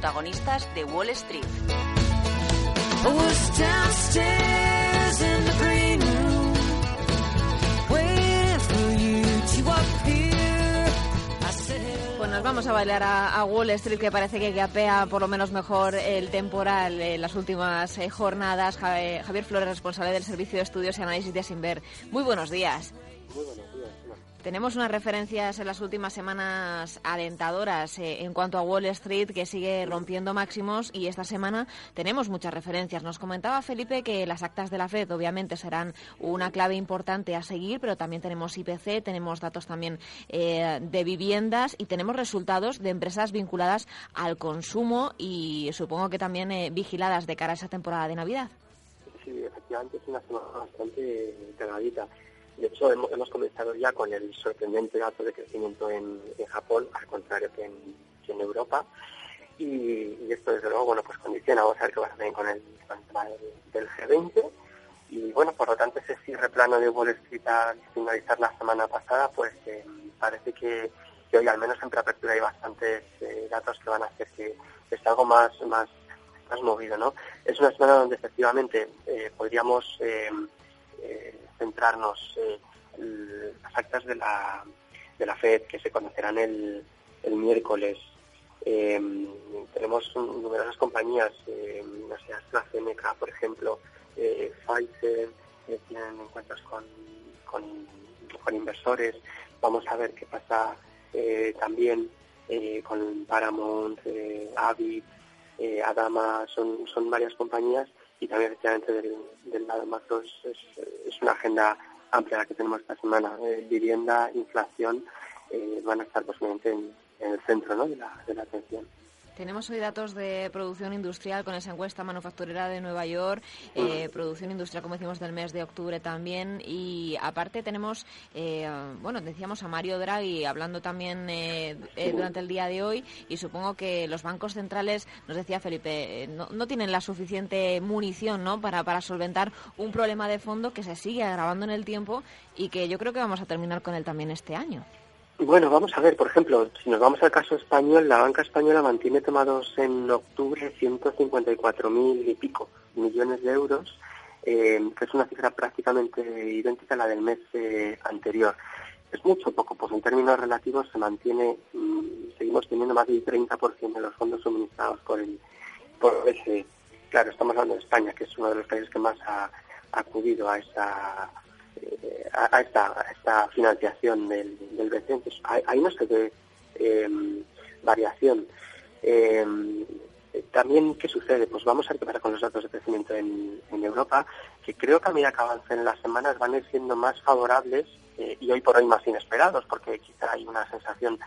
Protagonistas de Wall Street. Pues nos vamos a bailar a, Wall Street, que parece que capea por lo menos mejor el temporal en las últimas eh, jornadas. Javier Flores, responsable del Servicio de Estudios y Análisis de Asimber. Muy buenos días. Muy buenos días. Tenemos unas referencias en las últimas semanas alentadoras eh, en cuanto a Wall Street, que sigue rompiendo máximos, y esta semana tenemos muchas referencias. Nos comentaba Felipe que las actas de la Fed obviamente serán una clave importante a seguir, pero también tenemos IPC, tenemos datos también eh, de viviendas y tenemos resultados de empresas vinculadas al consumo y supongo que también eh, vigiladas de cara a esa temporada de Navidad. Sí, efectivamente es una semana bastante cargadita. De hecho, hemos, comenzado ya con el sorprendente dato de crecimiento en, Japón, al contrario que en, Europa. Y, esto, desde luego, bueno, pues condiciona, vamos a ver qué va a hacer con el, tema del, G20. Y bueno, por lo tanto, ese cierre plano de Wall Street al finalizar la semana pasada, pues eh, parece que, hoy, al menos en preapertura, hay bastantes eh, datos que van a hacer que, esté algo más, más, más movido, ¿no? Es una semana donde efectivamente eh, podríamos centrarnos eh, las actas de la, de la FED que se conocerán el, el miércoles. Em, tenemos numerosas compañías, eh, no sé, AstraZeneca, por ejemplo, eh, Pfizer, tienen encuentros con, con, inversores. Vamos a ver qué pasa también con Paramount, Avid, Adama, son, son varias compañías y también efectivamente del, lado macro es, es, una agenda amplia la que tenemos esta semana. Eh, vivienda, inflación eh, van a estar posiblemente en, en el centro ¿no? de, la, de la atención. Tenemos hoy datos de producción industrial con esa encuesta manufacturera de Nueva York, eh, producción industrial, como decimos, del mes de octubre también. Y aparte tenemos, eh, bueno, decíamos a Mario Draghi hablando también eh, durante el día de hoy y supongo que los bancos centrales, nos decía Felipe, no, tienen la suficiente munición ¿no? para, para solventar un problema de fondo que se sigue agravando en el tiempo y que yo creo que vamos a terminar con él también este año. Bueno, vamos a ver, por ejemplo, si nos vamos al caso español, la banca española mantiene tomados en octubre 154.000 y pico millones de euros, eh, que es una cifra prácticamente idéntica a la del mes eh, anterior. Es mucho poco, pues en términos relativos se mantiene, mm, seguimos teniendo más del 30% de los fondos suministrados por el, por ese, claro, estamos hablando de España, que es uno de los países que más ha acudido a esa a, esta, esta financiación del, del BCE. Entonces, ahí, no se ve em, variación. Em, también, ¿qué sucede? Pues vamos a ver con los datos de crecimiento en, Europa, que creo que a medida que avancen en las semanas van a ir siendo más favorables eh, y hoy por hoy más inesperados, porque quizá hay una sensación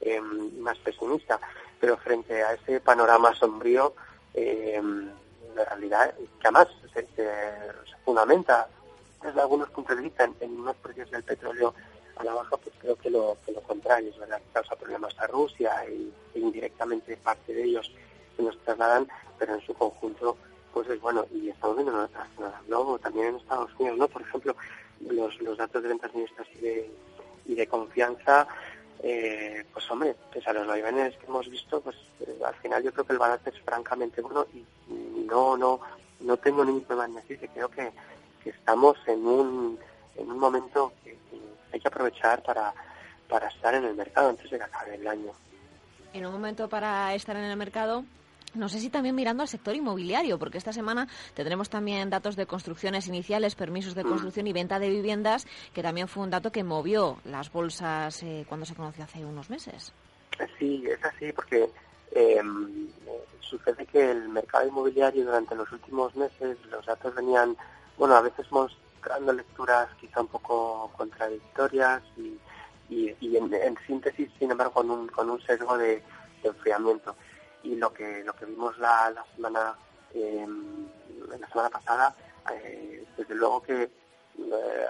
em, más pesimista, pero frente a ese panorama sombrío, eh, la realidad que además se fundamenta desde algunos puntos de vista. En, unos precios del petróleo a la baja, pues creo que lo, que lo contrario, es verdad, causa problemas a Rusia y, e indirectamente parte de ellos se nos trasladan, pero en su conjunto, pues es bueno, y estamos viendo en otras luego también en Estados Unidos, ¿no? Por ejemplo, los, los datos de ventas mixtas y de, y de confianza, eh, pues hombre, pese a los vaivenes que hemos visto, pues eh, al final yo creo que el balance es francamente bueno y no, no, no tengo ningún problema en decir que creo que que estamos en un, en un momento que, hay que aprovechar para, para estar en el mercado antes de que acabe el año. En un momento para estar en el mercado, no sé si también mirando al sector inmobiliario, porque esta semana tendremos también datos de construcciones iniciales, permisos de mm. construcción y venta de viviendas, que también fue un dato que movió las bolsas eh, cuando se conoció hace unos meses. Sí, es así, porque em, sucede que el mercado inmobiliario durante los últimos meses los datos venían bueno, a veces mostrando lecturas quizá un poco contradictorias y, y, en, síntesis, sin embargo, con un, con un sesgo de, enfriamiento. Y lo que, lo que vimos la, la semana, la semana pasada, desde luego que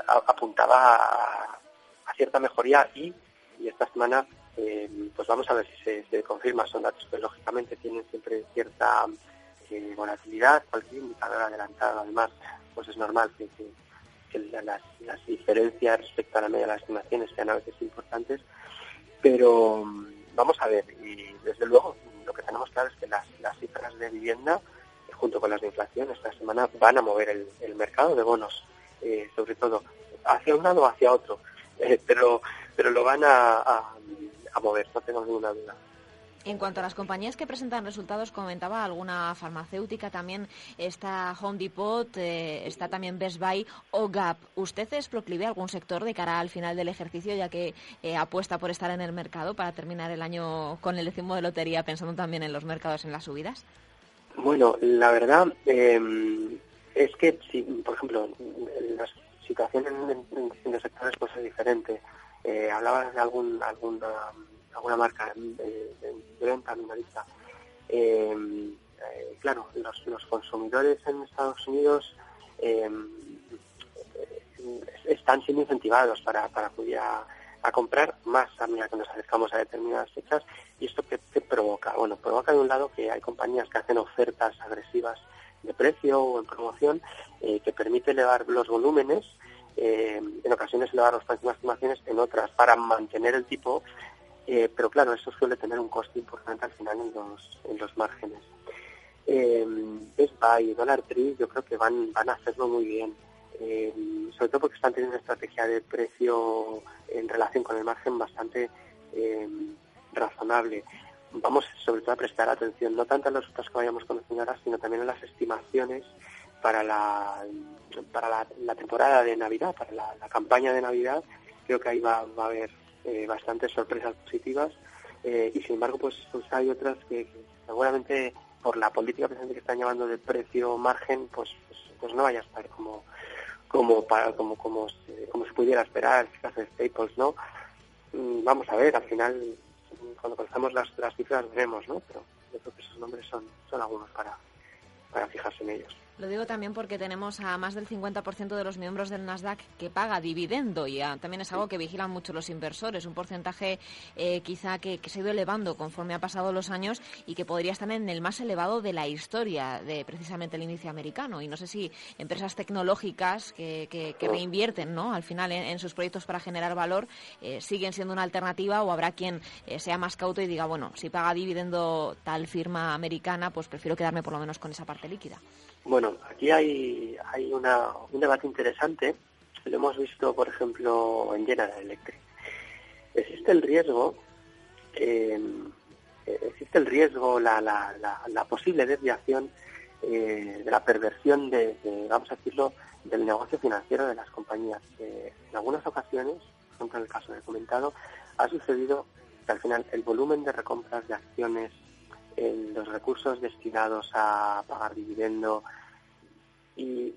apuntaba a, cierta mejoría y, y esta semana pues vamos a ver si se, confirma. Son datos que lógicamente tienen siempre cierta volatilidad, cualquier indicador adelantado además, pues es normal que, las, diferencias respecto a la media de las estimaciones sean a veces importantes, pero mm, vamos a ver, y desde luego lo que tenemos claro es que las, cifras de vivienda, junto con las de inflación, esta semana van a mover el, mercado de bonos, eh, sobre todo hacia un lado o hacia otro, eh, pero, pero lo van a mover, no tengo ninguna duda. En cuanto a las compañías que presentan resultados, comentaba alguna farmacéutica, también está Home Depot, eh, está también Best Buy o Gap. ¿Usted es proclive a algún sector de cara al final del ejercicio, ya que eh, apuesta por estar en el mercado para terminar el año con el décimo de lotería, pensando también en los mercados, en las subidas? Bueno, la verdad em, es que, si, por ejemplo, la situación en, distintos sectores pues es diferente. Eh, hablabas de algún, alguna alguna marca de, venta minorista. Eh, eh, claro, los, consumidores en Estados Unidos eh, están siendo incentivados para, para acudir a, comprar más a medida que nos acercamos a determinadas fechas. ¿Y esto qué, provoca? Bueno, provoca de un lado que hay compañías que hacen ofertas agresivas de precio o en promoción que permite elevar los volúmenes, en ocasiones elevar las próximas estimaciones, en otras para mantener el tipo eh, pero claro, eso suele tener un coste importante al final en los, en los márgenes. Eh, Best Buy y Dollar Tree yo creo que van, van a hacerlo muy bien, eh, sobre todo porque están teniendo una estrategia de precio en relación con el margen bastante eh, razonable. Vamos sobre todo a prestar atención no tanto a los resultados que vayamos conociendo ahora, sino también a las estimaciones para la, para la, temporada de Navidad, para la, campaña de Navidad. Creo que ahí va, va a haber eh, bastantes sorpresas positivas eh, y sin embargo pues, pues hay otras que, seguramente por la política presente que están llevando de precio margen pues, pues, pues no vaya a estar como como para como como se, como se pudiera esperar de Staples no mm, vamos a ver al final cuando conozcamos las, las cifras veremos no pero yo creo que esos nombres son son algunos para para fijarse en ellos lo digo también porque tenemos a más del 50% de los miembros del Nasdaq que paga dividendo y también es algo que vigilan mucho los inversores, un porcentaje eh, quizá que, se ha ido elevando conforme ha pasado los años y que podría estar en el más elevado de la historia de precisamente el índice americano. Y no sé si empresas tecnológicas que, reinvierten ¿no? al final en, sus proyectos para generar valor eh, siguen siendo una alternativa o habrá quien eh, sea más cauto y diga, bueno, si paga dividendo tal firma americana, pues prefiero quedarme por lo menos con esa parte líquida. Bueno, aquí hay, hay una, un debate interesante. Lo hemos visto, por ejemplo, en General Electric. Existe el riesgo, eh, existe el riesgo, la, la, la, posible desviación eh, de la perversión de, vamos a decirlo, del negocio financiero de las compañías. Eh, en algunas ocasiones, por ejemplo en el caso que comentado, ha sucedido que al final el volumen de recompras de acciones los recursos destinados a pagar dividendo y,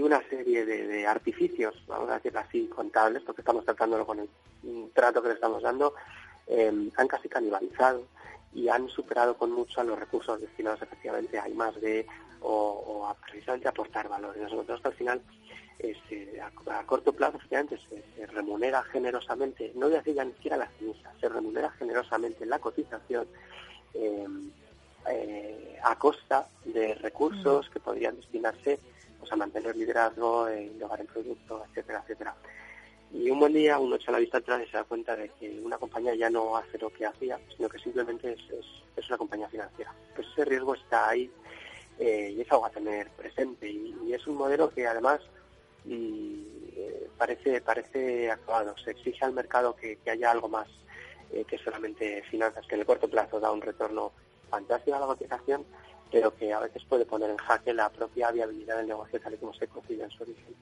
una serie de, artificios, vamos a decirlo así, contables, porque estamos tratándolo con el trato que le estamos dando, em, han casi canibalizado y han superado con mucho a los recursos destinados efectivamente a más de o, a precisamente aportar valor. Nosotros al final este, a, corto plazo efectivamente se, remunera generosamente, no voy a decir ni siquiera la ceniza, se remunera generosamente la cotización eh, eh, a costa de recursos que podrían destinarse pues, a mantener liderazgo, innovar en producto, etcétera, etcétera. Y un buen día uno echa la vista atrás y se da cuenta de que una compañía ya no hace lo que hacía, sino que simplemente es, es, una compañía financiera. Pues ese riesgo está ahí eh, y es algo a tener presente. Y, es un modelo que además mm, eh, parece, parece acabado. Se exige al mercado que, que haya algo más que solamente finanzas, que en el corto plazo da un retorno fantástico a la cotización, pero que a veces puede poner en jaque la propia viabilidad del negocio tal y como se concibe en su origen.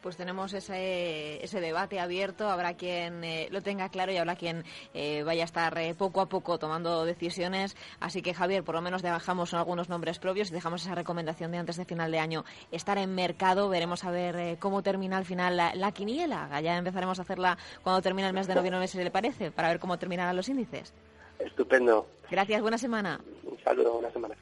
Pues tenemos ese, ese debate abierto. Habrá quien eh, lo tenga claro y habrá quien eh, vaya a estar eh, poco a poco tomando decisiones. Así que, Javier, por lo menos dejamos algunos nombres propios y dejamos esa recomendación de antes de final de año estar en mercado. Veremos a ver cómo termina al final la, quiniela. Ya empezaremos a hacerla cuando termine el mes de noviembre, si le parece, para ver cómo terminarán los índices. Estupendo. Gracias, buena semana. Un saludo, buena semana.